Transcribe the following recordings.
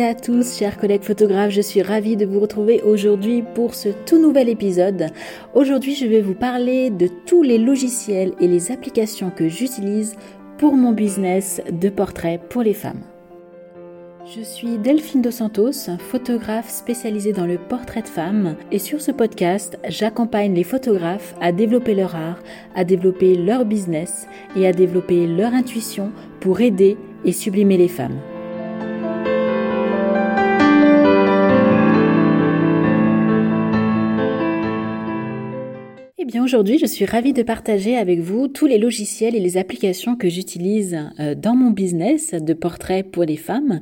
À tous, chers collègues photographes, je suis ravie de vous retrouver aujourd'hui pour ce tout nouvel épisode. Aujourd'hui, je vais vous parler de tous les logiciels et les applications que j'utilise pour mon business de portrait pour les femmes. Je suis Delphine Dos Santos, photographe spécialisée dans le portrait de femmes et sur ce podcast, j'accompagne les photographes à développer leur art, à développer leur business et à développer leur intuition pour aider et sublimer les femmes. Aujourd'hui, je suis ravie de partager avec vous tous les logiciels et les applications que j'utilise euh, dans mon business de portrait pour les femmes.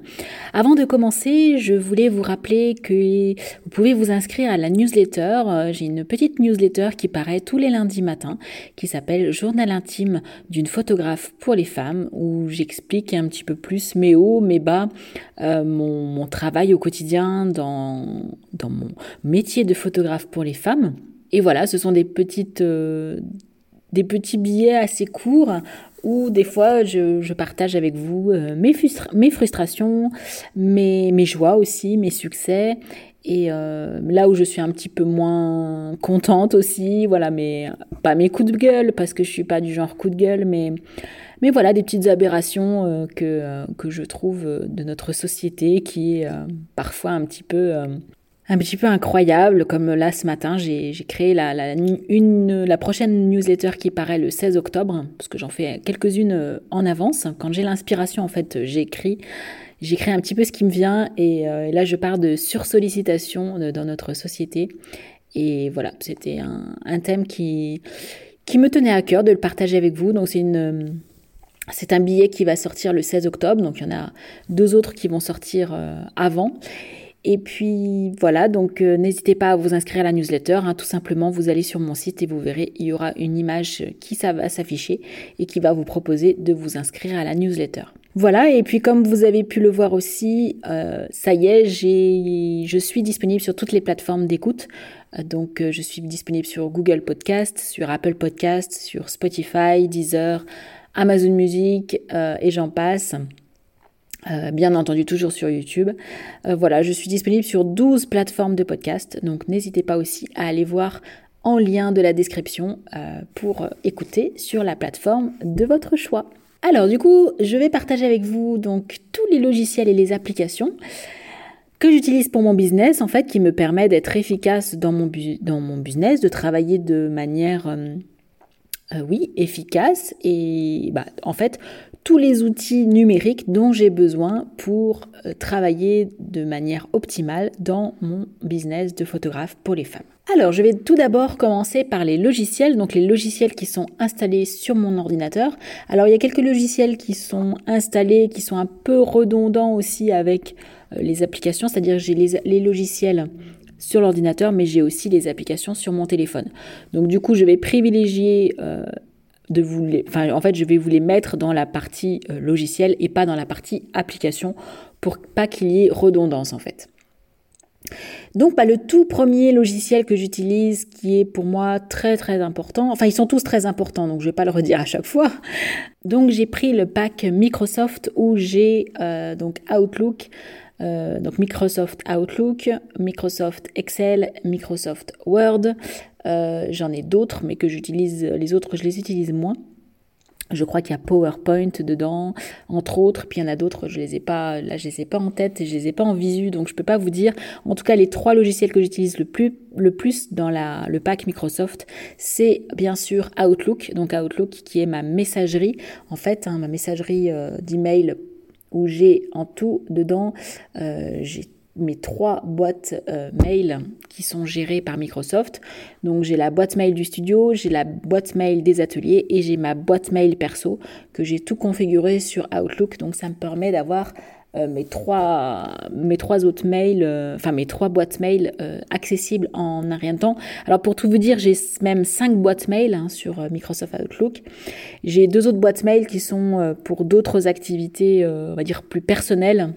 Avant de commencer, je voulais vous rappeler que vous pouvez vous inscrire à la newsletter. Euh, j'ai une petite newsletter qui paraît tous les lundis matins qui s'appelle Journal intime d'une photographe pour les femmes où j'explique un petit peu plus mes hauts, mes bas, euh, mon, travail au quotidien dans mon métier de photographe pour les femmes. Et voilà, ce sont des petites, euh, des petits billets assez courts où des fois je, partage avec vous euh, mes, mes, frustrations, mes, mes, joies aussi, mes succès. Et euh, là où je suis un petit peu moins contente aussi, voilà, mais pas mes coups de gueule, parce que je suis pas du genre coup de gueule, mais, mais voilà, des petites aberrations que, que je trouve de notre société qui est parfois un petit peu un petit peu incroyable, comme là ce matin, j'ai créé la, prochaine newsletter qui paraît le 16 octobre, parce que j'en fais quelques-unes euh, en avance. Quand j'ai l'inspiration, en fait, j'écris. J'écris un petit peu ce qui me vient et, euh, là je pars de sursollicitation dans notre société. Et voilà, c'était un, thème qui, me tenait à cœur de le partager avec vous. Donc c'est un billet qui va sortir le 16 octobre, donc il y en a deux autres qui vont sortir euh, avant. Et puis voilà, donc euh, n'hésitez pas à vous inscrire à la newsletter. Hein. tout simplement, vous allez sur mon site et vous verrez, il y aura une image qui va s'afficher et qui va vous proposer de vous inscrire à la newsletter. Voilà, et puis comme vous avez pu le voir aussi, euh, ça y est, je suis disponible sur toutes les plateformes d'écoute. Euh, donc je suis disponible sur Google Podcast, sur Apple Podcast, sur Spotify, Deezer, Amazon Music et j'en passe. Euh, bien entendu, toujours sur YouTube. Euh, voilà, je suis disponible sur 12 plateformes de podcast, donc n'hésitez pas aussi à aller voir en lien de la description euh, pour écouter sur la plateforme de votre choix. Alors du coup, je vais partager avec vous donc tous les logiciels et les applications que j'utilise pour mon business, en fait, qui me permet d'être efficace dans mon, dans mon business, de travailler de manière, oui, efficace et bah, en fait, tous les outils numériques dont j'ai besoin pour euh, travailler de manière optimale dans mon business de photographe pour les femmes. Alors, je vais tout d'abord commencer par les logiciels, donc les logiciels qui sont installés sur mon ordinateur. Alors, il y a quelques logiciels qui sont installés, qui sont un peu redondants aussi avec euh, les applications, c'est-à-dire j'ai les, logiciels sur l'ordinateur, mais j'ai aussi les applications sur mon téléphone. Donc du coup, je vais privilégier euh, en fait, je vais vous les mettre dans la partie euh, logiciel et pas dans la partie application pour pas qu'il y ait redondance en fait. Donc, bah, le tout premier logiciel que j'utilise, qui est pour moi très très important, enfin ils sont tous très importants, donc je vais pas le redire à chaque fois. Donc j'ai pris le pack Microsoft où j'ai euh, donc Outlook, euh, donc Microsoft Outlook, Microsoft Excel, Microsoft Word, euh, j'en ai d'autres, mais que j'utilise, les autres, je les utilise moins. Je crois qu'il y a PowerPoint dedans, entre autres, puis il y en a d'autres, je les ai pas, là je les ai pas en tête et je les ai pas en visu, donc je peux pas vous dire. En tout cas, les trois logiciels que j'utilise le plus, dans le pack Microsoft, c'est bien sûr Outlook, donc Outlook qui est ma messagerie, en fait, hein, ma messagerie euh, d'email où j'ai en tout dedans, euh, j'ai mes trois boîtes euh, mail qui sont gérées par Microsoft. Donc j'ai la boîte mail du studio, j'ai la boîte mail des ateliers et j'ai ma boîte mail perso que j'ai tout configuré sur Outlook. Donc ça me permet d'avoir euh, mes, trois, mes trois autres mails, euh, enfin mes trois boîtes mail accessibles en un rien de temps. Alors pour tout vous dire, j'ai même cinq boîtes mail hein, sur Microsoft Outlook. J'ai deux autres boîtes mail qui sont pour d'autres activités, on va dire plus personnelles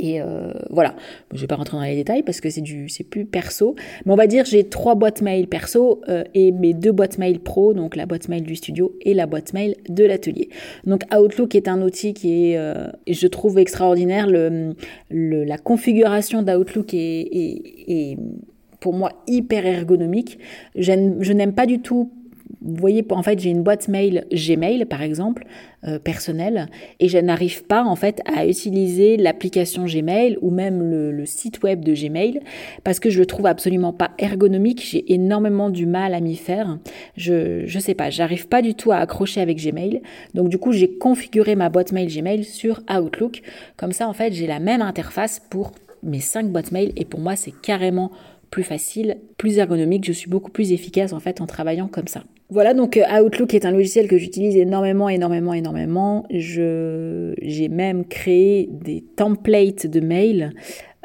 Et euh, voilà, je vais pas rentrer dans les détails parce que c'est du, c'est plus perso. Mais on va dire j'ai trois boîtes mail perso euh, et mes deux boîtes mail pro, donc la boîte mail du studio et la boîte mail de l'atelier. Donc Outlook est un outil qui est, euh, je trouve extraordinaire. Le, la configuration d'Outlook est, est pour moi hyper ergonomique. Je n'aime pas du tout vous voyez, en fait, j'ai une boîte mail Gmail, par exemple, euh, personnelle, et je n'arrive pas, en fait, à utiliser l'application Gmail ou même le, site web de Gmail parce que je le trouve absolument pas ergonomique. J'ai énormément du mal à m'y faire. Je, je sais pas, j'arrive pas du tout à accrocher avec Gmail. Donc, du coup, j'ai configuré ma boîte mail Gmail sur Outlook. Comme ça, en fait, j'ai la même interface pour mes cinq boîtes mail et pour moi, c'est carrément plus facile, plus ergonomique. Je suis beaucoup plus efficace, en fait, en travaillant comme ça. Voilà, donc euh, Outlook est un logiciel que j'utilise énormément, énormément, énormément. Je, j'ai même créé des templates de mails.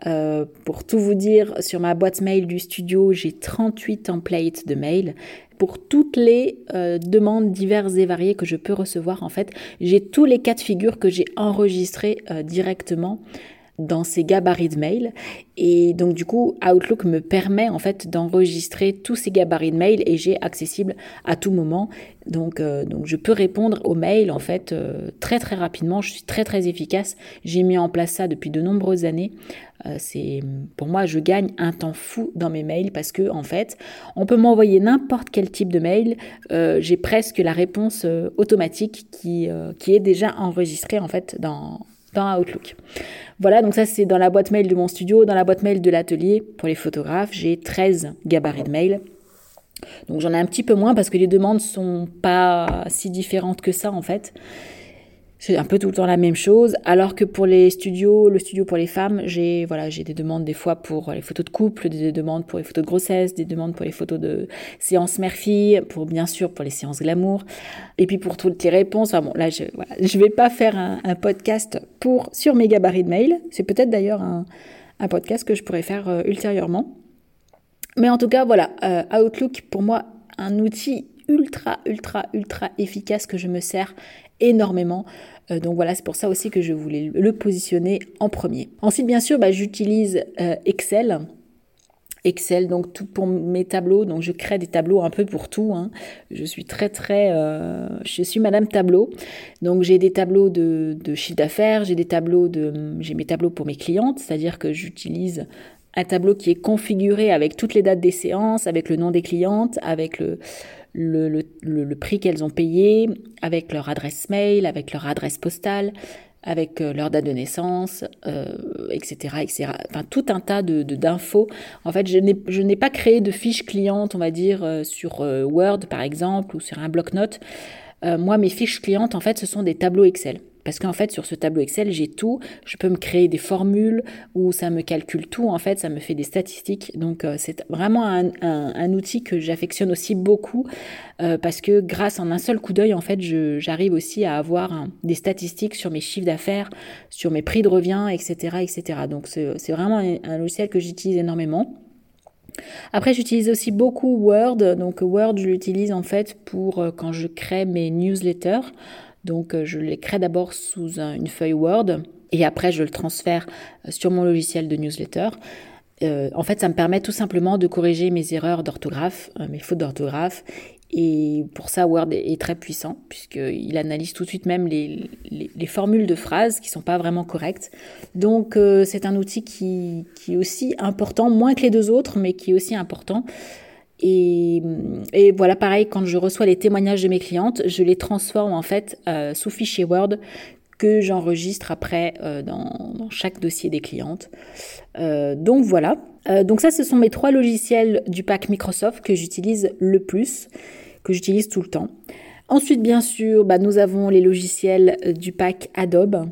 Euh, pour tout vous dire, sur ma boîte mail du studio, j'ai 38 templates de mails pour toutes les euh, demandes diverses et variées que je peux recevoir. En fait, j'ai tous les cas de figure que j'ai enregistrés directement dans ces gabarits de mail. Et donc du coup, Outlook me permet en fait d'enregistrer tous ces gabarits de mail et j'ai accessible à tout moment. Donc, euh, donc je peux répondre aux mails en fait euh, très très rapidement. Je suis très très efficace. J'ai mis en place ça depuis de nombreuses années. Euh, pour moi, je gagne un temps fou dans mes mails parce que en fait, on peut m'envoyer n'importe quel type de mail. j'ai presque la réponse automatique qui qui est déjà enregistrée en fait dans dans Outlook. Voilà, donc ça c'est dans la boîte mail de mon studio. Dans la boîte mail de l'atelier, pour les photographes, j'ai 13 gabarits de mail. Donc j'en ai un petit peu moins parce que les demandes sont pas si différentes que ça en fait. C'est un peu tout le temps la même chose. Alors que pour les studios, le studio pour les femmes, j'ai voilà, j'ai des demandes des fois pour les photos de couple, des demandes pour les photos de grossesse, des demandes pour les photos de séances mère-fille, pour bien sûr pour les séances glamour, et puis pour toutes les réponses. Enfin bon, là je voilà, je vais pas faire un, podcast pour sur mes gabarits de mail. C'est peut-être d'ailleurs un, un, podcast que je pourrais faire euh, ultérieurement. Mais en tout cas, voilà, euh, Outlook pour moi un outil ultra ultra ultra efficace que je me sers énormément. Euh, donc voilà, c'est pour ça aussi que je voulais le positionner en premier. Ensuite, bien sûr, bah, j'utilise euh, Excel. Excel, donc tout pour mes tableaux. Donc je crée des tableaux un peu pour tout. Hein. Je suis très très, euh, je suis Madame Tableau. Donc j'ai des tableaux de, de chiffre d'affaires, j'ai des tableaux de, j'ai mes tableaux pour mes clientes, c'est-à-dire que j'utilise un tableau qui est configuré avec toutes les dates des séances, avec le nom des clientes, avec le, prix qu'elles ont payé, avec leur adresse mail, avec leur adresse postale, avec euh, leur date de naissance, euh, etc., etc. Enfin, tout un tas de d'infos. En fait, je n'ai pas créé de fiches clientes, on va dire, euh, sur Word, par exemple, ou sur un bloc-notes. moi, mes fiches clientes, en fait, ce sont des tableaux Excel. Parce qu'en fait, sur ce tableau Excel, j'ai tout. Je peux me créer des formules où ça me calcule tout. En fait, ça me fait des statistiques. Donc, euh, c'est vraiment un, outil que j'affectionne aussi beaucoup euh, parce que grâce en un seul coup d'œil, en fait, j'arrive aussi à avoir des statistiques sur mes chiffres d'affaires, sur mes prix de revient, etc., etc. Donc, c'est vraiment un, logiciel que j'utilise énormément. Après, j'utilise aussi beaucoup Word. Donc, Word, je l'utilise en fait pour euh, quand je crée mes newsletters. Donc euh, je les crée d'abord sous une feuille Word et après je le transfère euh, sur mon logiciel de newsletter. Euh, en fait, ça me permet tout simplement de corriger mes erreurs d'orthographe, mes fautes d'orthographe. Et pour ça, Word est, très puissant, puisqu'il analyse tout de suite même les, formules de phrases qui sont pas vraiment correctes. Donc, c'est un outil qui, est aussi important, moins que les deux autres, mais qui est aussi important. Et, voilà, pareil, quand je reçois les témoignages de mes clientes, je les transforme en fait euh, sous fichier Word que j'enregistre après euh, dans, chaque dossier des clientes. Euh, donc voilà. Donc ça, ce sont mes trois logiciels du pack Microsoft que j'utilise le plus, que j'utilise tout le temps. Ensuite, bien sûr, bah, nous avons les logiciels du pack Adobe.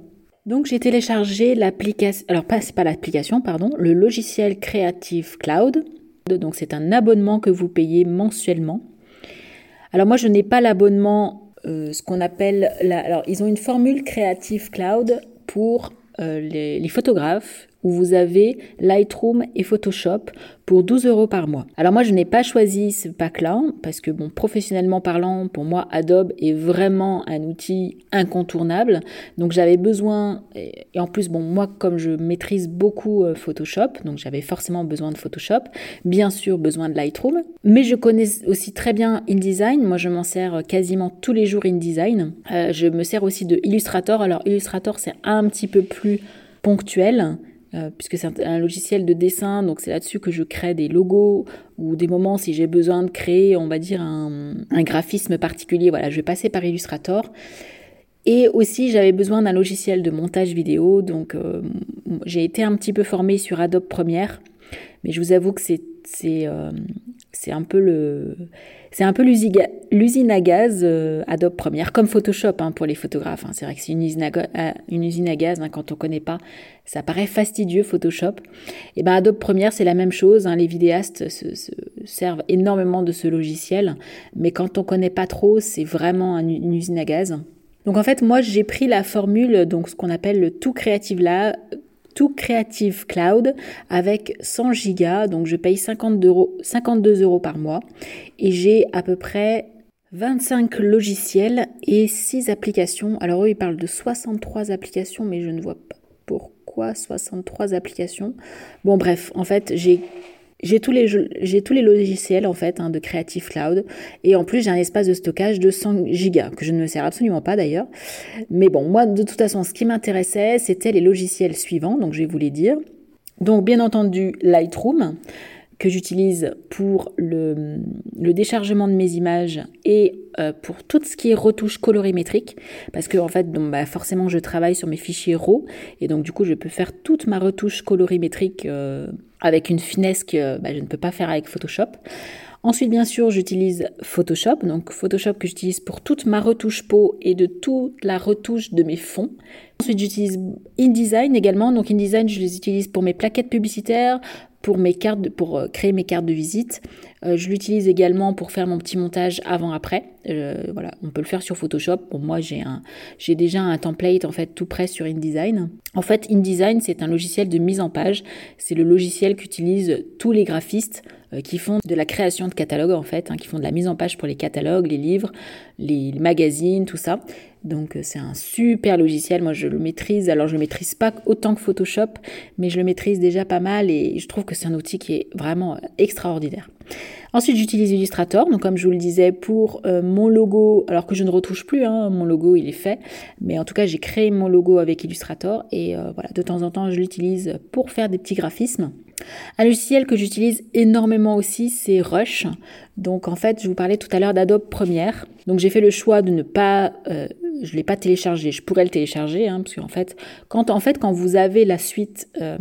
Donc j'ai téléchargé l'application, alors pas, c'est pas l'application, pardon, le logiciel Creative Cloud donc c'est un abonnement que vous payez mensuellement. Alors moi je n'ai pas l'abonnement, euh, ce qu'on appelle, alors ils ont une formule Creative Cloud pour euh, les, photographes où vous avez Lightroom et Photoshop pour 12 euros par mois. Alors moi, je n'ai pas choisi ce pack-là parce que, bon, professionnellement parlant, pour moi, Adobe est vraiment un outil incontournable. Donc j'avais besoin, et en plus, bon, moi, comme je maîtrise beaucoup euh, Photoshop, donc j'avais forcément besoin de Photoshop, bien sûr besoin de Lightroom, mais je connais aussi très bien InDesign. Moi, je m'en sers quasiment tous les jours InDesign. Euh, je me sers aussi de Illustrator. Alors Illustrator, c'est un petit peu plus ponctuel euh, puisque c'est un, logiciel de dessin, donc c'est là-dessus que je crée des logos ou des moments si j'ai besoin de créer, on va dire, un, graphisme particulier. Voilà, je vais passer par Illustrator. Et aussi, j'avais besoin d'un logiciel de montage vidéo, donc euh, j'ai été un petit peu formée sur Adobe Premiere, mais je vous avoue que c'est euh, un peu le c'est un peu l'usine à gaz euh, Adobe Premiere, comme Photoshop hein, pour les photographes. Hein. C'est vrai que c'est une usine à, euh, gaz hein, quand on connaît pas. Ça paraît fastidieux Photoshop. Et ben Adobe Premiere c'est la même chose. les vidéastes se, servent énormément de ce logiciel, mais quand on connaît pas trop, c'est vraiment une usine à gaz. Donc en fait, moi j'ai pris la formule, donc ce qu'on appelle le tout creative là, tout Creative Cloud avec 100 gigas. Donc je paye 52 euros, 52 euros par mois et j'ai à peu près 25 logiciels et 6 applications. Alors eux, ils parlent de 63 applications, mais je ne vois pas pourquoi 63 applications. Bon bref, en fait, j'ai j'ai tous les logiciels en fait hein, de Creative Cloud et en plus j'ai un espace de stockage de 100 gigas que je ne me sers absolument pas d'ailleurs. Mais bon, moi de toute façon, ce qui m'intéressait, c'était les logiciels suivants, donc je vais vous les dire. Donc bien entendu Lightroom que j'utilise pour le, déchargement de mes images et euh, pour tout ce qui est retouche colorimétrique parce que en fait donc, bah, forcément je travaille sur mes fichiers RAW et donc du coup je peux faire toute ma retouche colorimétrique euh, avec une finesse que bah, je ne peux pas faire avec Photoshop. Ensuite, bien sûr, j'utilise Photoshop, donc Photoshop que j'utilise pour toute ma retouche peau et de toute la retouche de mes fonds. Ensuite, j'utilise InDesign également. Donc InDesign, je les utilise pour mes plaquettes publicitaires, pour mes cartes, pour euh, créer mes cartes de visite. Euh, je l'utilise également pour faire mon petit montage avant-après. Euh, voilà, on peut le faire sur Photoshop. Moi, j'ai un, j'ai déjà un template en fait tout prêt sur InDesign. En fait, InDesign, c'est un logiciel de mise en page. C'est le logiciel qu'utilisent tous les graphistes qui font de la création de catalogues en fait, hein, qui font de la mise en page pour les catalogues, les livres, les magazines, tout ça. Donc euh, c'est un super logiciel, moi je le maîtrise, alors je le maîtrise pas autant que Photoshop, mais je le maîtrise déjà pas mal et je trouve que c'est un outil qui est vraiment euh, extraordinaire. Ensuite j'utilise Illustrator, donc comme je vous le disais pour euh, mon logo, alors que je ne retouche plus, hein, mon logo il est fait, mais en tout cas j'ai créé mon logo avec Illustrator et voilà, de temps en temps je l'utilise pour faire des petits graphismes. Un logiciel que j'utilise énormément aussi, c'est Rush. Donc en fait, je vous parlais tout à l'heure d'Adobe Premiere. Donc j'ai fait le choix de ne pas je l'ai pas téléchargé. Je pourrais le télécharger, hein, parce qu'en fait, quand en fait, quand vous avez la suite, euh,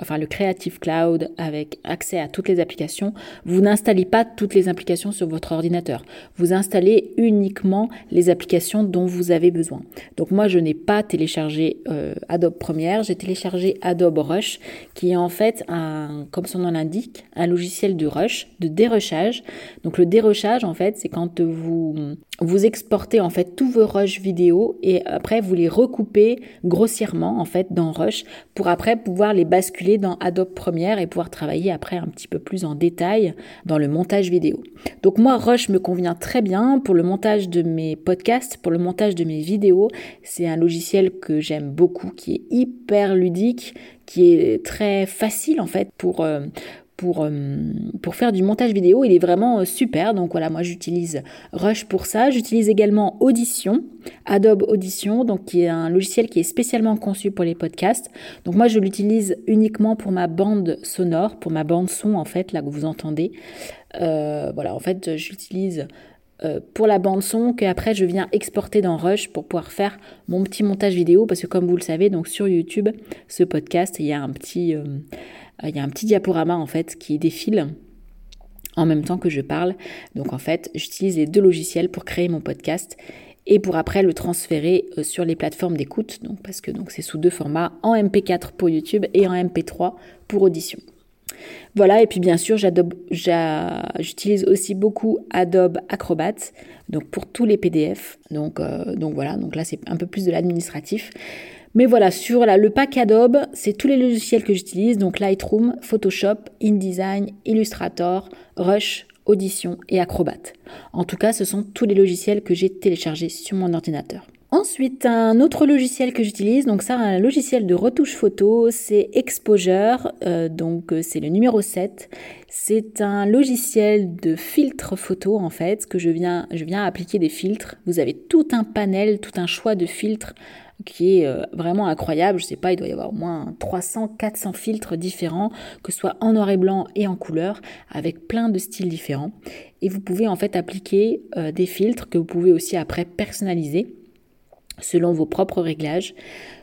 enfin le Creative Cloud avec accès à toutes les applications, vous n'installez pas toutes les applications sur votre ordinateur. Vous installez uniquement les applications dont vous avez besoin. Donc moi, je n'ai pas téléchargé euh, Adobe Premiere, j'ai téléchargé Adobe Rush, qui est en fait un, comme son nom l'indique, un logiciel de rush, de dérushage. Donc le dérushage, en fait, c'est quand vous vous exportez en fait tous vos rushs vidéo et après vous les recoupez grossièrement en fait dans Rush pour après pouvoir les basculer dans Adobe Premiere et pouvoir travailler après un petit peu plus en détail dans le montage vidéo. Donc moi Rush me convient très bien pour le montage de mes podcasts, pour le montage de mes vidéos. C'est un logiciel que j'aime beaucoup qui est hyper ludique, qui est très facile en fait pour euh, pour, euh, pour faire du montage vidéo. Il est vraiment euh, super. Donc voilà, moi j'utilise Rush pour ça. J'utilise également Audition, Adobe Audition, donc qui est un logiciel qui est spécialement conçu pour les podcasts. Donc moi je l'utilise uniquement pour ma bande sonore, pour ma bande son en fait, là que vous entendez. Euh, voilà, en fait j'utilise pour la bande son qu'après je viens exporter dans Rush pour pouvoir faire mon petit montage vidéo parce que comme vous le savez donc sur YouTube ce podcast il y a un petit il y a un petit diaporama en fait qui défile en même temps que je parle. Donc en fait, j'utilise les deux logiciels pour créer mon podcast et pour après le transférer euh, sur les plateformes d'écoute. Donc parce que c'est sous deux formats, en MP4 pour YouTube et en MP3 pour audition. Voilà, et puis bien sûr, j'utilise aussi beaucoup Adobe Acrobat, donc pour tous les PDF. Donc, euh, donc voilà, donc là c'est un peu plus de l'administratif. Mais voilà, sur le pack Adobe, c'est tous les logiciels que j'utilise, donc Lightroom, Photoshop, InDesign, Illustrator, Rush, Audition et Acrobat. En tout cas, ce sont tous les logiciels que j'ai téléchargés sur mon ordinateur. Ensuite, un autre logiciel que j'utilise, donc ça, un logiciel de retouche photo, c'est Exposure, euh, donc euh, c'est le numéro 7. C'est un logiciel de filtre photo en fait, que je viens, je viens appliquer des filtres. Vous avez tout un panel, tout un choix de filtres qui est euh, vraiment incroyable. Je sais pas, il doit y avoir au moins 300, 400 filtres différents, que ce soit en noir et blanc et en couleur, avec plein de styles différents. Et vous pouvez en fait appliquer des filtres que vous pouvez aussi après personnaliser selon vos propres réglages.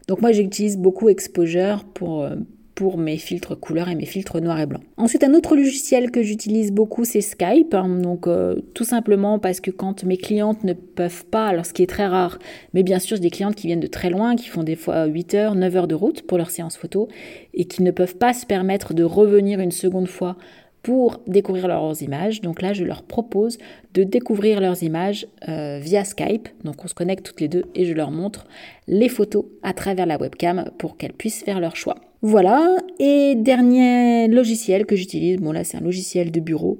Donc moi j'utilise beaucoup Exposure pour, euh, pour mes filtres couleurs et mes filtres noir et blanc. Ensuite un autre logiciel que j'utilise beaucoup c'est Skype. Hein. donc euh, tout simplement parce que quand mes clientes ne peuvent pas, alors ce qui est très rare, mais bien sûr j'ai des clientes qui viennent de très loin, qui font des fois 8 heures, 9 heures de route pour leur séance photo et qui ne peuvent pas se permettre de revenir une seconde fois pour découvrir leurs images. Donc là, je leur propose de découvrir leurs images euh, via Skype. Donc on se connecte toutes les deux et je leur montre les photos à travers la webcam pour qu'elles puissent faire leur choix. Voilà. Et dernier logiciel que j'utilise, bon là c'est un logiciel de bureau,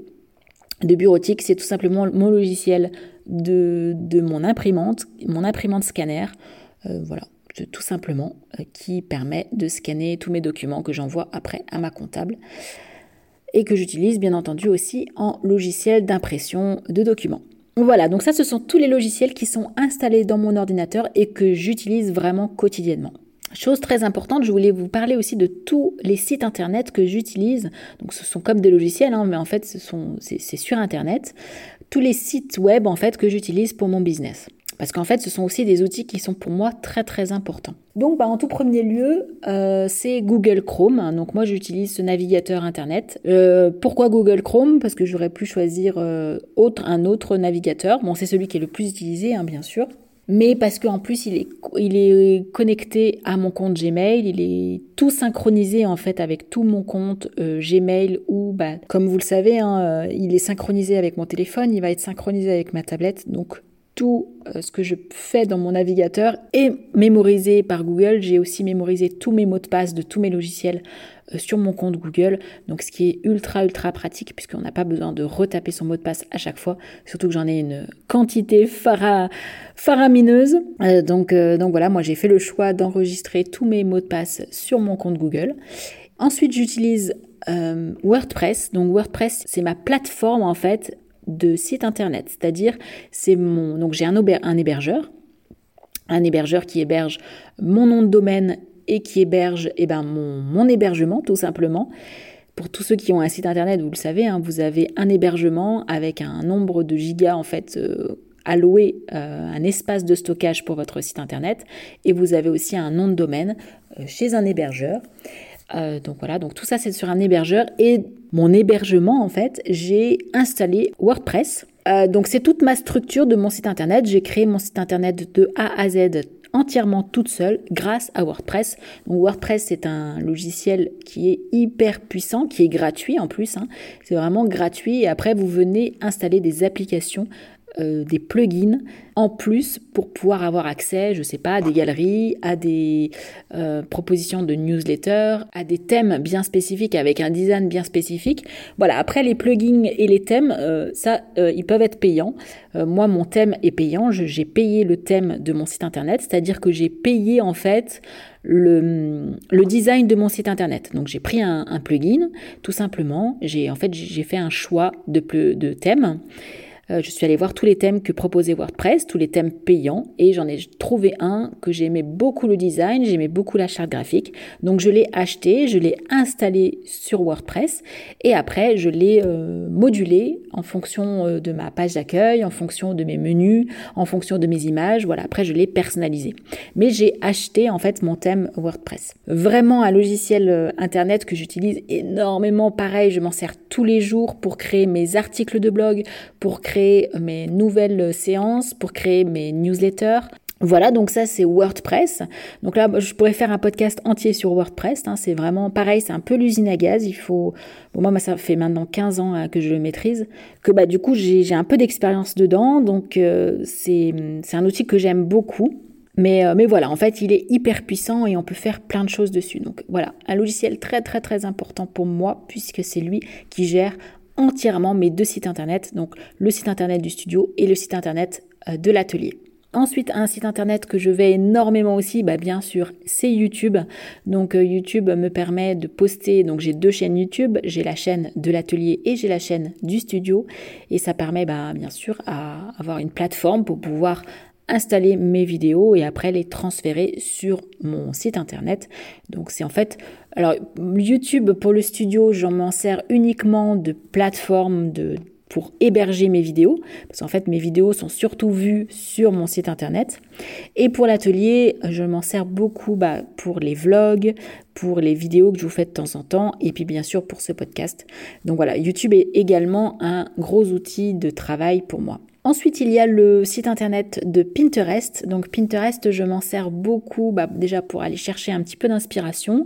de bureautique, c'est tout simplement mon logiciel de, mon imprimante, mon imprimante scanner. Euh, voilà, tout simplement, euh, qui permet de scanner tous mes documents que j'envoie après à ma comptable et que j'utilise bien entendu aussi en logiciel d'impression de documents. Voilà, donc ça ce sont tous les logiciels qui sont installés dans mon ordinateur et que j'utilise vraiment quotidiennement. Chose très importante, je voulais vous parler aussi de tous les sites internet que j'utilise. Donc ce sont comme des logiciels, hein, mais en fait c'est sur internet. Tous les sites web en fait que j'utilise pour mon business. Parce qu'en fait, ce sont aussi des outils qui sont pour moi très très importants. Donc, bah, en tout premier lieu, euh, c'est Google Chrome. Donc, moi, j'utilise ce navigateur Internet. Euh, pourquoi Google Chrome? Parce que j'aurais pu choisir euh, autre, un autre navigateur. Bon, c'est celui qui est le plus utilisé, hein, bien sûr. Mais parce qu'en plus, il est, il est connecté à mon compte Gmail, il est tout synchronisé en fait avec tout mon compte Gmail ou, bah, comme vous le savez, hein, il est synchronisé avec mon téléphone, il va être synchronisé avec ma tablette. Donc, tout euh, ce que je fais dans mon navigateur est mémorisé par Google. J'ai aussi mémorisé tous mes mots de passe de tous mes logiciels euh, sur mon compte Google. Donc ce qui est ultra ultra pratique puisqu'on n'a pas besoin de retaper son mot de passe à chaque fois. Surtout que j'en ai une quantité faramineuse. Euh, donc, donc voilà, moi j'ai fait le choix d'enregistrer tous mes mots de passe sur mon compte Google. Ensuite j'utilise WordPress. Donc WordPress, c'est ma plateforme en fait de site internet. C'est-à-dire, c'est mon. Donc j'ai un hébergeur, un hébergeur qui héberge mon nom de domaine et qui héberge eh ben, mon, hébergement, tout simplement. Pour tous ceux qui ont un site internet, vous le savez, hein, vous avez un hébergement avec un nombre de gigas en fait. Euh, alloué euh, un espace de stockage pour votre site internet et vous avez aussi un nom de domaine euh, chez un hébergeur. donc voilà, donc tout ça c'est sur un hébergeur et mon hébergement, en fait, j'ai installé WordPress. Donc c'est toute ma structure de mon site internet. J'ai créé mon site internet de A à Z entièrement toute seule grâce à WordPress. Donc WordPress c'est un logiciel qui est hyper puissant, qui est gratuit en plus. Hein. C'est vraiment gratuit et après vous venez installer des applications euh, des plugins en plus pour pouvoir avoir accès, je sais pas, à des galeries, à des euh, propositions de newsletter, à des thèmes bien spécifiques avec un design bien spécifique. Voilà, après les plugins et les thèmes, euh, ça, ils peuvent être payants. moi, mon thème est payant. J'ai payé le thème de mon site internet, c'est-à-dire que j'ai payé en fait le, le, design de mon site internet. Donc j'ai pris un, un, plugin, tout simplement. J'ai en fait j'ai fait un choix de, de thèmes euh, je suis allée voir tous les thèmes que proposait WordPress, tous les thèmes payants, et j'en ai trouvé un que j'aimais beaucoup le design, j'aimais beaucoup la charte graphique. Donc je l'ai acheté, je l'ai installé sur WordPress, et après je l'ai euh, modulé en fonction euh, de ma page d'accueil, en fonction de mes menus, en fonction de mes images. Voilà, après je l'ai personnalisé. Mais j'ai acheté en fait mon thème WordPress. Vraiment un logiciel internet que j'utilise énormément. Pareil, je m'en sers tous les jours pour créer mes articles de blog, pour créer mes nouvelles séances, pour créer mes newsletters. Voilà, donc ça c'est WordPress. Donc là, je pourrais faire un podcast entier sur WordPress. Hein. c'est vraiment pareil, c'est un peu l'usine à gaz. Il faut, moi ça fait maintenant 15 ans hein, que je le maîtrise, que bah du coup j'ai un peu d'expérience dedans. Donc euh, c'est un outil que j'aime beaucoup. Mais, euh, mais voilà, en fait, il est hyper puissant et on peut faire plein de choses dessus. Donc voilà, un logiciel très très très important pour moi puisque c'est lui qui gère entièrement mes deux sites internet, donc le site internet du studio et le site internet euh, de l'atelier. Ensuite, un site internet que je vais énormément aussi, bah bien sûr, c'est YouTube. Donc euh, YouTube me permet de poster. Donc j'ai deux chaînes YouTube, j'ai la chaîne de l'atelier et j'ai la chaîne du studio, et ça permet bah, bien sûr à avoir une plateforme pour pouvoir installer mes vidéos et après les transférer sur mon site internet. Donc c'est en fait, alors YouTube pour le studio, j'en m'en sers uniquement de plateforme de pour héberger mes vidéos, parce qu'en fait mes vidéos sont surtout vues sur mon site internet. Et pour l'atelier, je m'en sers beaucoup bah, pour les vlogs, pour les vidéos que je vous fais de temps en temps, et puis bien sûr pour ce podcast. Donc voilà, YouTube est également un gros outil de travail pour moi. Ensuite, il y a le site internet de Pinterest. Donc Pinterest, je m'en sers beaucoup bah, déjà pour aller chercher un petit peu d'inspiration.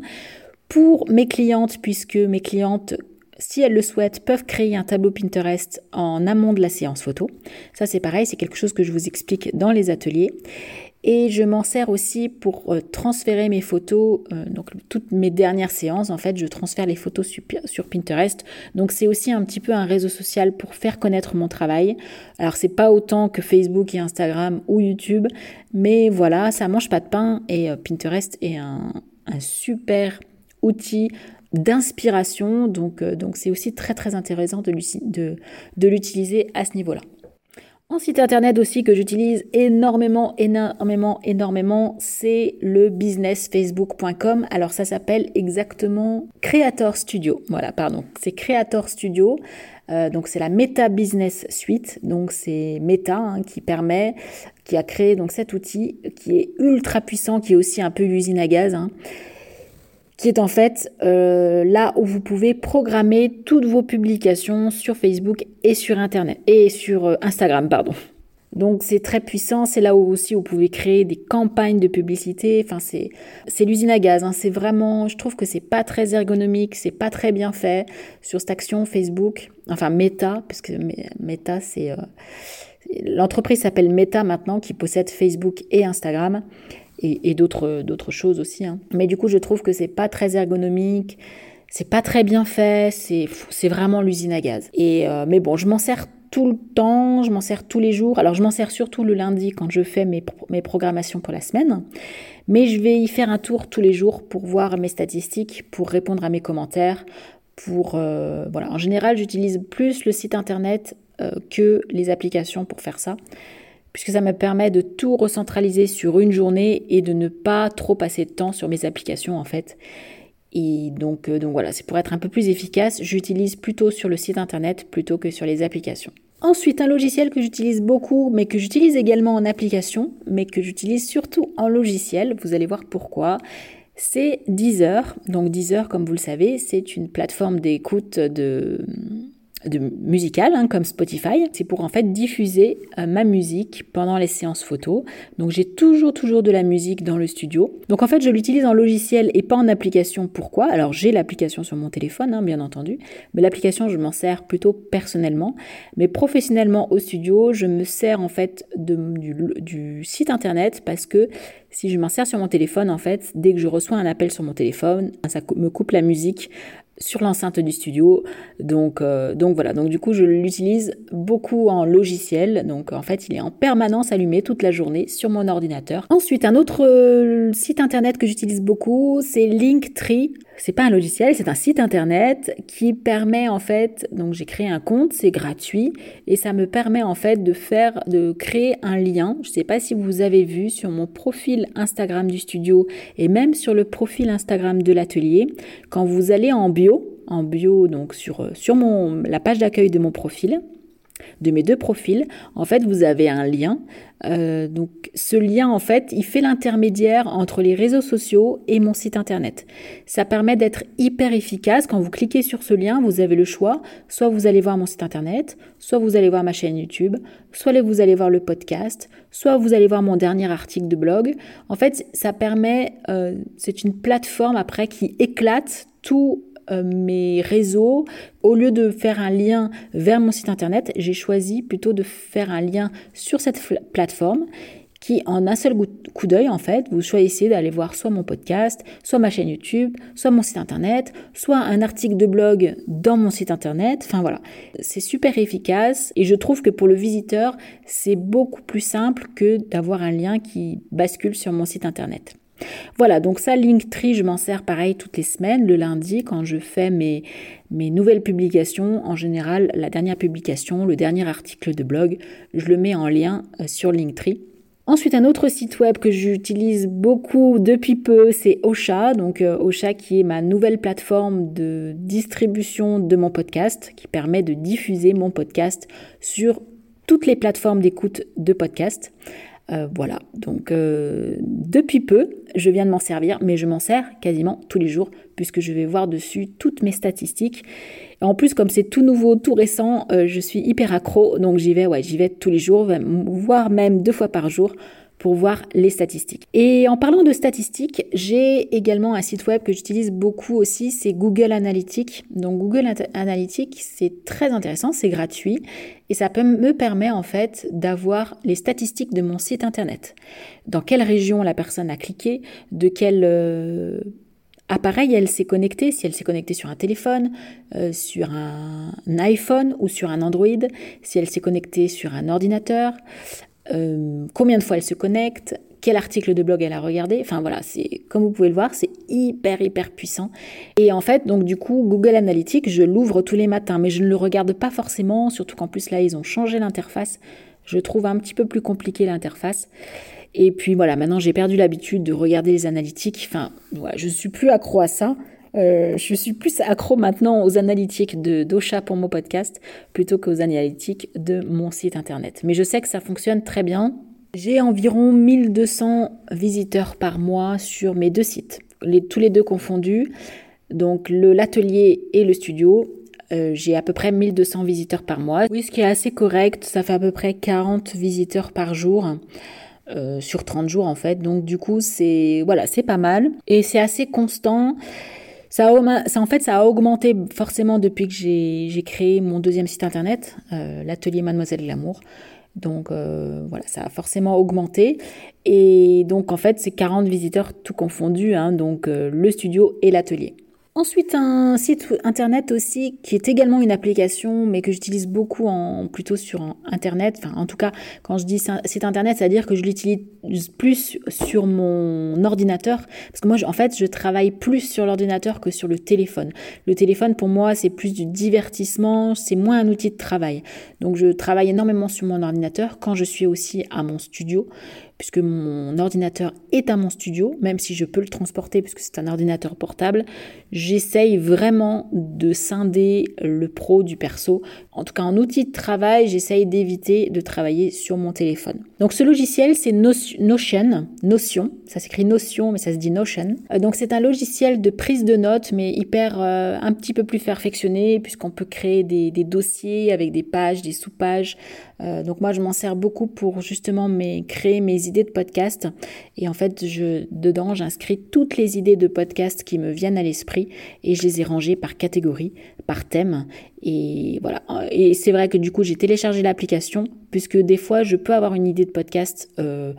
Pour mes clientes, puisque mes clientes si elles le souhaitent, peuvent créer un tableau Pinterest en amont de la séance photo. Ça c'est pareil, c'est quelque chose que je vous explique dans les ateliers. Et je m'en sers aussi pour euh, transférer mes photos, euh, donc toutes mes dernières séances, en fait, je transfère les photos sur, Pinterest. Donc c'est aussi un petit peu un réseau social pour faire connaître mon travail. Alors c'est pas autant que Facebook et Instagram ou YouTube, mais voilà, ça mange pas de pain et euh, Pinterest est un, super outil d'inspiration. Donc, donc c'est aussi très très intéressant de l'utiliser à ce niveau-là. Un site internet aussi que j'utilise énormément, énormément, énormément, c'est le businessfacebook.com. Alors ça s'appelle exactement Creator Studio. Voilà, pardon, c'est Creator Studio. Euh, donc c'est la Meta Business Suite. Donc c'est Meta hein, qui permet, qui a créé donc cet outil qui est ultra puissant, qui est aussi un peu l'usine à gaz. Hein qui est en fait euh, là où vous pouvez programmer toutes vos publications sur Facebook et sur Internet et sur euh, Instagram, pardon. Donc c'est très puissant, c'est là où aussi vous pouvez créer des campagnes de publicité. Enfin c'est c'est l'usine à gaz. Hein. C'est vraiment, je trouve que c'est pas très ergonomique, c'est pas très bien fait sur cette action Facebook. Enfin Meta, parce que Meta c'est euh, l'entreprise s'appelle Meta maintenant qui possède Facebook et Instagram et, d'autres, d'autres choses aussi. Hein. Mais du coup, je trouve que c'est pas très ergonomique, c'est pas très bien fait, c'est, c'est vraiment l'usine à gaz. Et, euh, mais bon, je m'en sers tout le temps, je m'en sers tous les jours. Alors, je m'en sers surtout le lundi quand je fais mes, mes programmations pour la semaine. Mais je vais y faire un tour tous les jours pour voir mes statistiques, pour répondre à mes commentaires, pour euh, voilà. En général, j'utilise plus le site internet euh, que les applications pour faire ça puisque ça me permet de tout recentraliser sur une journée et de ne pas trop passer de temps sur mes applications en fait. Et donc, euh, donc voilà, c'est pour être un peu plus efficace, j'utilise plutôt sur le site internet plutôt que sur les applications. Ensuite, un logiciel que j'utilise beaucoup, mais que j'utilise également en application, mais que j'utilise surtout en logiciel, vous allez voir pourquoi, c'est Deezer. Donc Deezer, comme vous le savez, c'est une plateforme d'écoute de, de musical hein, comme Spotify. C'est pour en fait diffuser euh, ma musique pendant les séances photos. Donc j'ai toujours toujours de la musique dans le studio. Donc en fait je l'utilise en logiciel et pas en application. Pourquoi? Alors j'ai l'application sur mon téléphone hein, bien entendu, mais l'application je m'en sers plutôt personnellement. Mais professionnellement au studio je me sers en fait du site internet parce que si je m'en sers sur mon téléphone, en fait, dès que je reçois un appel sur mon téléphone, ça me coupe la musique sur l'enceinte du studio. Donc, euh, donc voilà, donc du coup je l'utilise beaucoup en logiciel. Donc en fait il est en permanence allumé toute la journée sur mon ordinateur. Ensuite un autre euh, site internet que j'utilise beaucoup c'est Linktree. C'est pas un logiciel, c'est un site internet qui permet en fait, donc j'ai créé un compte, c'est gratuit et ça me permet en fait de faire, de créer un lien. Je sais pas si vous avez vu sur mon profil Instagram du studio et même sur le profil Instagram de l'atelier, quand vous allez en bio, en bio donc sur, sur mon, la page d'accueil de mon profil, de mes deux profils, en fait, vous avez un lien. Euh, donc, ce lien, en fait, il fait l'intermédiaire entre les réseaux sociaux et mon site internet. Ça permet d'être hyper efficace. Quand vous cliquez sur ce lien, vous avez le choix. Soit vous allez voir mon site internet, soit vous allez voir ma chaîne YouTube, soit vous allez voir le podcast, soit vous allez voir mon dernier article de blog. En fait, ça permet, euh, c'est une plateforme après qui éclate tout euh, mes réseaux, au lieu de faire un lien vers mon site internet, j'ai choisi plutôt de faire un lien sur cette plateforme qui, en un seul coup d'œil, en fait, vous choisissez d'aller voir soit mon podcast, soit ma chaîne YouTube, soit mon site internet, soit un article de blog dans mon site internet. Enfin voilà, c'est super efficace et je trouve que pour le visiteur, c'est beaucoup plus simple que d'avoir un lien qui bascule sur mon site internet. Voilà, donc ça, Linktree, je m'en sers pareil toutes les semaines, le lundi, quand je fais mes, nouvelles publications. En général, la dernière publication, le dernier article de blog, je le mets en lien euh, sur Linktree. Ensuite, un autre site web que j'utilise beaucoup depuis peu, c'est Ocha. Donc euh, Ocha qui est ma nouvelle plateforme de distribution de mon podcast, qui permet de diffuser mon podcast sur toutes les plateformes d'écoute de podcast. Euh, voilà, donc euh, depuis peu, je viens de m'en servir, mais je m'en sers quasiment tous les jours, puisque je vais voir dessus toutes mes statistiques. en plus, comme c'est tout nouveau, tout récent, euh, je suis hyper accro, donc j'y vais, ouais, j'y vais tous les jours, voire même deux fois par jour pour voir les statistiques. Et en parlant de statistiques, j'ai également un site web que j'utilise beaucoup aussi, c'est Google Analytics. Donc Google Analytics, c'est très intéressant, c'est gratuit et ça me permet en fait d'avoir les statistiques de mon site internet. Dans quelle région la personne a cliqué, de quel euh, appareil elle s'est connectée, si elle s'est connectée sur un téléphone, euh, sur un, iPhone ou sur un Android, si elle s'est connectée sur un ordinateur, euh, combien de fois elle se connecte, quel article de blog elle a regardé. Enfin voilà, c'est comme vous pouvez le voir, c'est hyper hyper puissant. Et en fait, donc du coup, Google Analytics, je l'ouvre tous les matins, mais je ne le regarde pas forcément, surtout qu'en plus là, ils ont changé l'interface. Je trouve un petit peu plus compliqué l'interface. Et puis voilà, maintenant j'ai perdu l'habitude de regarder les analytiques. Enfin, voilà, je suis plus accro à ça. Euh, je suis plus accro maintenant aux analytiques de d'Ocha pour mon podcast plutôt qu'aux analytiques de mon site internet. Mais je sais que ça fonctionne très bien. J'ai environ 1200 visiteurs par mois sur mes deux sites, tous les deux confondus. Donc l'atelier et le studio. Euh, j'ai à peu près 1200 visiteurs par mois. Oui, ce qui est assez correct, ça fait à peu près 40 visiteurs par jour. Euh, sur 30 jours en fait. Donc du coup, c'est voilà, c'est pas mal et c'est assez constant. Ça, en fait, ça a augmenté forcément depuis que j'ai créé mon deuxième site internet, euh, l'atelier Mademoiselle Glamour. Donc euh, voilà, ça a forcément augmenté. Et donc en fait, c'est 40 visiteurs tout confondus, hein, donc euh, le studio et l'atelier. Ensuite, un site internet aussi qui est également une application, mais que j'utilise beaucoup en plutôt sur internet. Enfin, en tout cas, quand je dis site internet, c'est-à-dire que je l'utilise plus sur mon ordinateur, parce que moi, en fait, je travaille plus sur l'ordinateur que sur le téléphone. Le téléphone, pour moi, c'est plus du divertissement, c'est moins un outil de travail. Donc, je travaille énormément sur mon ordinateur quand je suis aussi à mon studio puisque mon ordinateur est à mon studio, même si je peux le transporter puisque c'est un ordinateur portable, j'essaye vraiment de scinder le pro du perso. En tout cas, en outil de travail, j'essaye d'éviter de travailler sur mon téléphone. Donc ce logiciel, c'est Notion, Notion, ça s'écrit Notion, mais ça se dit Notion. Euh, donc c'est un logiciel de prise de notes, mais hyper euh, un petit peu plus perfectionné, puisqu'on peut créer des, des, dossiers avec des pages, des sous-pages. Euh, donc moi, je m'en sers beaucoup pour justement créer mes idées de podcast. Et en fait, dedans, j'inscris toutes les idées de podcast qui me viennent à l'esprit et je les ai rangées par catégorie, par thème. Et voilà. Et c'est vrai que du coup, j'ai téléchargé l'application puisque des fois, je peux avoir une idée de podcast. Euh,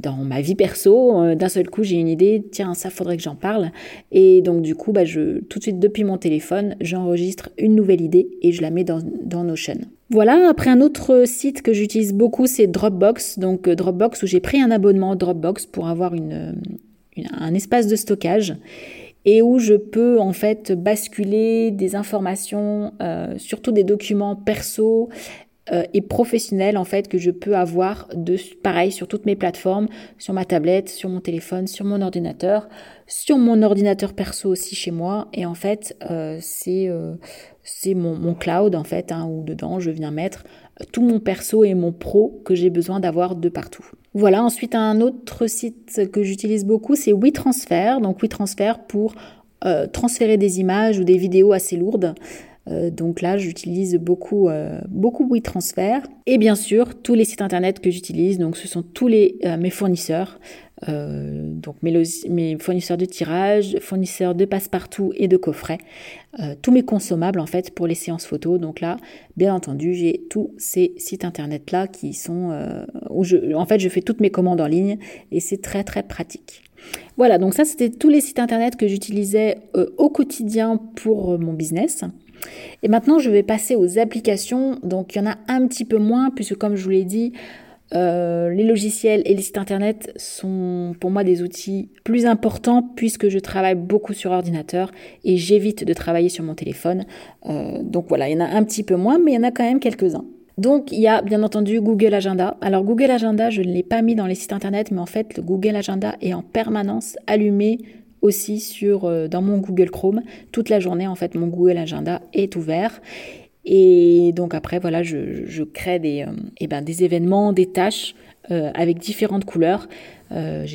dans ma vie perso, euh, d'un seul coup j'ai une idée, tiens ça faudrait que j'en parle, et donc du coup bah, je, tout de suite depuis mon téléphone j'enregistre une nouvelle idée et je la mets dans, dans Notion. Voilà, après un autre site que j'utilise beaucoup, c'est Dropbox. Donc euh, Dropbox où j'ai pris un abonnement Dropbox pour avoir une, un espace de stockage et où je peux en fait basculer des informations, euh, surtout des documents perso euh, et professionnels en fait que je peux avoir de pareil sur toutes mes plateformes, sur ma tablette, sur mon téléphone, sur mon ordinateur, sur mon ordinateur perso aussi chez moi. Et en fait, c'est c'est mon, cloud en fait, hein, où dedans je viens mettre tout mon perso et mon pro que j'ai besoin d'avoir de partout. Voilà, ensuite un autre site que j'utilise beaucoup, c'est WeTransfer. Donc WeTransfer pour euh, transférer des images ou des vidéos assez lourdes. Euh, donc là, j'utilise beaucoup, euh, beaucoup WeTransfer. Et bien sûr, tous les sites internet que j'utilise, donc ce sont tous les, mes fournisseurs. donc mes, fournisseurs de tirage, fournisseurs de passe-partout et de coffrets, tous mes consommables en fait pour les séances photos. Donc là, bien entendu, j'ai tous ces sites internet là qui sont où je, en fait, je fais toutes mes commandes en ligne et c'est très très pratique. Voilà, donc ça c'était tous les sites internet que j'utilisais au quotidien pour mon business. Et maintenant, je vais passer aux applications. Donc, il y en a un petit peu moins, puisque comme je vous l'ai dit, euh, les logiciels et les sites internet sont pour moi des outils plus importants puisque je travaille beaucoup sur ordinateur et j'évite de travailler sur mon téléphone. Euh, donc voilà, il y en a un petit peu moins, mais il y en a quand même quelques-uns. Donc il y a bien entendu Google Agenda. Alors Google Agenda, je ne l'ai pas mis dans les sites internet, mais en fait le Google Agenda est en permanence allumé aussi sur, euh, dans mon Google Chrome. Toute la journée, en fait, mon Google Agenda est ouvert. Et donc après, voilà, je, crée des, euh, eh ben, des événements, des tâches euh, avec différentes couleurs. Euh,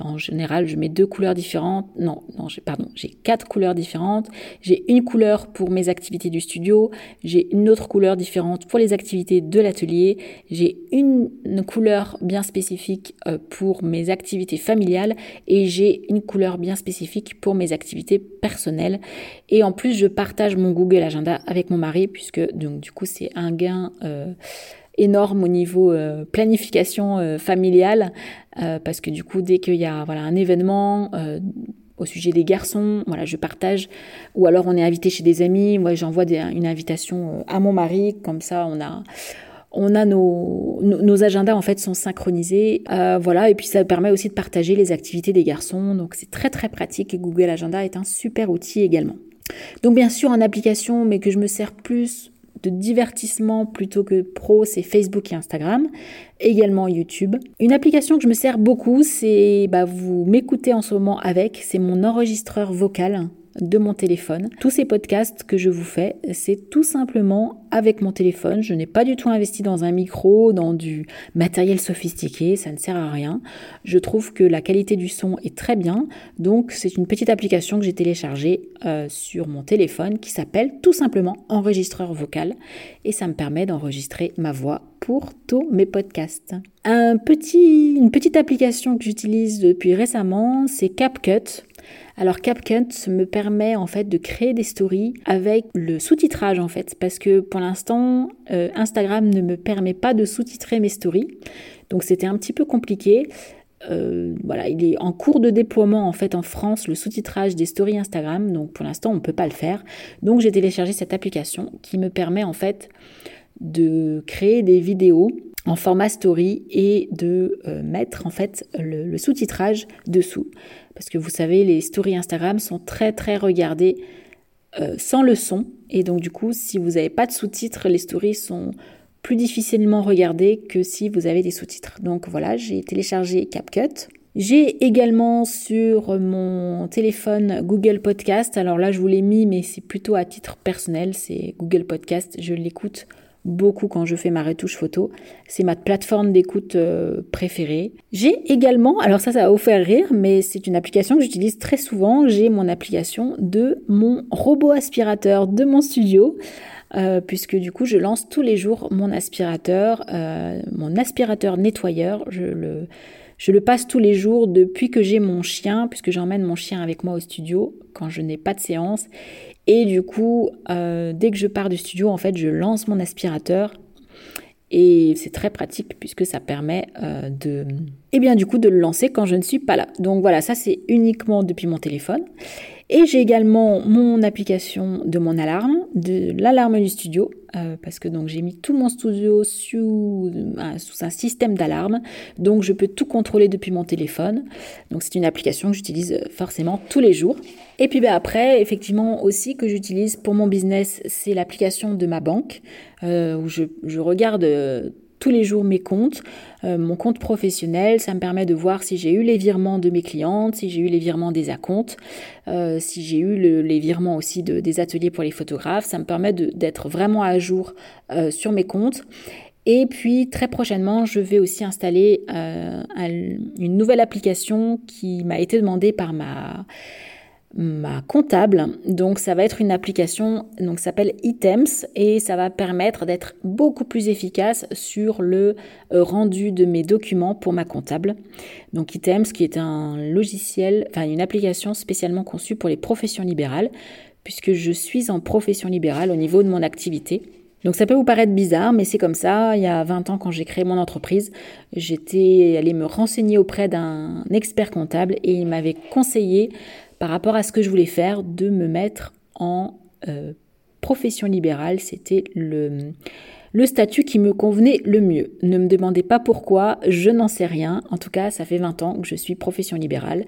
en général, je mets deux couleurs différentes. Non, non, pardon, j'ai quatre couleurs différentes. J'ai une couleur pour mes activités du studio. J'ai une autre couleur différente pour les activités de l'atelier. J'ai une, couleur bien spécifique euh, pour mes activités familiales et j'ai une couleur bien spécifique pour mes activités personnelles. Et en plus, je partage mon Google Agenda avec mon mari puisque donc du coup c'est un gain. Euh, énorme au niveau euh, planification euh, familiale euh, parce que du coup dès qu'il y a voilà un événement au sujet des garçons, voilà, je partage, ou alors on est invité chez des amis, moi j'envoie une invitation à mon mari, comme ça on a, on a nos, nos, agendas en fait sont synchronisés, voilà, et puis ça permet aussi de partager les activités des garçons, donc c'est très très pratique. Et Google Agenda est un super outil également. Donc bien sûr en application, mais que je me sers plus de divertissement plutôt que pro, c'est Facebook et Instagram, également YouTube. Une application que je me sers beaucoup, c'est bah, vous m'écoutez en ce moment avec, c'est mon enregistreur vocal de mon téléphone. Tous ces podcasts que je vous fais, c'est tout simplement avec mon téléphone. Je n'ai pas du tout investi dans un micro, dans du matériel sophistiqué, ça ne sert à rien. Je trouve que la qualité du son est très bien, donc c'est une petite application que j'ai téléchargée euh, sur mon téléphone qui s'appelle tout simplement enregistreur vocal et ça me permet d'enregistrer ma voix pour tous mes podcasts. Un une petite application que j'utilise depuis récemment, c'est CapCut. Alors CapCut me permet en fait de créer des stories avec le sous-titrage en fait parce que pour l'instant euh, Instagram ne me permet pas de sous-titrer mes stories. Donc c'était un petit peu compliqué. Euh, voilà, il est en cours de déploiement en fait en France le sous-titrage des stories Instagram. Donc pour l'instant on ne peut pas le faire. Donc j'ai téléchargé cette application qui me permet en fait de créer des vidéos en format story et de euh, mettre en fait le, sous-titrage dessous. Parce que vous savez, les stories Instagram sont très très regardées euh, sans le son. Et donc du coup, si vous n'avez pas de sous-titres, les stories sont plus difficilement regardées que si vous avez des sous-titres. Donc voilà, j'ai téléchargé CapCut. J'ai également sur mon téléphone Google Podcast. Alors là, je vous l'ai mis, mais c'est plutôt à titre personnel. C'est Google Podcast. Je l'écoute beaucoup quand je fais ma retouche photo. C'est ma plateforme d'écoute euh, préférée. J'ai également, alors ça, ça va vous faire rire, mais c'est une application que j'utilise très souvent. J'ai mon application de mon robot aspirateur de mon studio. Euh, puisque du coup je lance tous les jours mon aspirateur, euh, mon aspirateur nettoyeur, je le, je le passe tous les jours depuis que j'ai mon chien, puisque j'emmène mon chien avec moi au studio quand je n'ai pas de séance. Et du coup, euh, dès que je pars du studio, en fait, je lance mon aspirateur. Et c'est très pratique puisque ça permet euh, de, eh bien, du coup, de le lancer quand je ne suis pas là. Donc voilà, ça c'est uniquement depuis mon téléphone. Et j'ai également mon application de mon alarme, de l'alarme du studio, euh, parce que donc j'ai mis tout mon studio sous, euh, sous un système d'alarme, donc je peux tout contrôler depuis mon téléphone. Donc c'est une application que j'utilise euh, forcément tous les jours. Et puis ben après, effectivement aussi que j'utilise pour mon business, c'est l'application de ma banque, où je regarde tous les jours mes comptes, euh, mon compte professionnel, ça me permet de voir si j'ai eu les virements de mes clientes, si j'ai eu les virements des acomptes, euh, si j'ai eu les virements aussi de, des ateliers pour les photographes, ça me permet d'être vraiment à jour euh, sur mes comptes. Et puis très prochainement, je vais aussi installer une nouvelle application qui m'a été demandée par ma ma comptable. Donc ça va être une application donc s'appelle Items et ça va permettre d'être beaucoup plus efficace sur le euh, rendu de mes documents pour ma comptable. Donc Items qui est un logiciel, enfin une application spécialement conçue pour les professions libérales puisque je suis en profession libérale au niveau de mon activité. Donc ça peut vous paraître bizarre, mais c'est comme ça. Il y a 20 ans, quand j'ai créé mon entreprise, j'étais allée me renseigner auprès d'un expert comptable et il m'avait conseillé par rapport à ce que je voulais faire, de me mettre en euh, profession libérale. C'était le, le statut qui me convenait le mieux. Ne me demandez pas pourquoi, je n'en sais rien. En tout cas, ça fait 20 ans que je suis profession libérale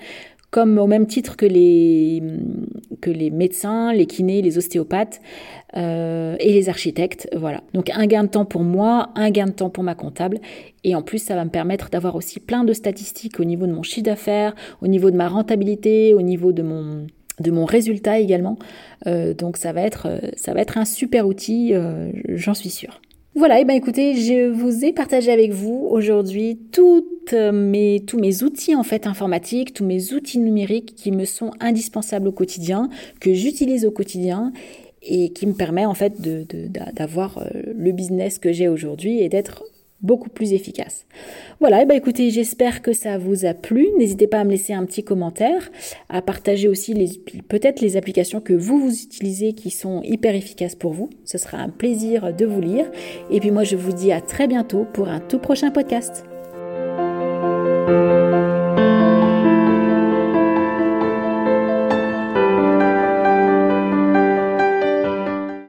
comme au même titre que les, médecins, les kinés, les ostéopathes euh, et les architectes. Voilà. Donc un gain de temps pour moi, un gain de temps pour ma comptable. Et en plus, ça va me permettre d'avoir aussi plein de statistiques au niveau de mon chiffre d'affaires, au niveau de ma rentabilité, au niveau de mon de mon résultat également. Euh, donc ça va être ça va être un super outil, euh, j'en suis sûre. Voilà, et ben écoutez, je vous ai partagé avec vous aujourd'hui toutes mes, tous mes outils en fait informatiques, tous mes outils numériques qui me sont indispensables au quotidien, que j'utilise au quotidien et qui me permet en fait d'avoir euh, le business que j'ai aujourd'hui et d'être beaucoup plus efficace. Voilà, et bah écoutez, j'espère que ça vous a plu. N'hésitez pas à me laisser un petit commentaire, à partager aussi peut-être les applications que vous vous utilisez qui sont hyper efficaces pour vous. Ce sera un plaisir de vous lire. Et puis moi, je vous dis à très bientôt pour un tout prochain podcast.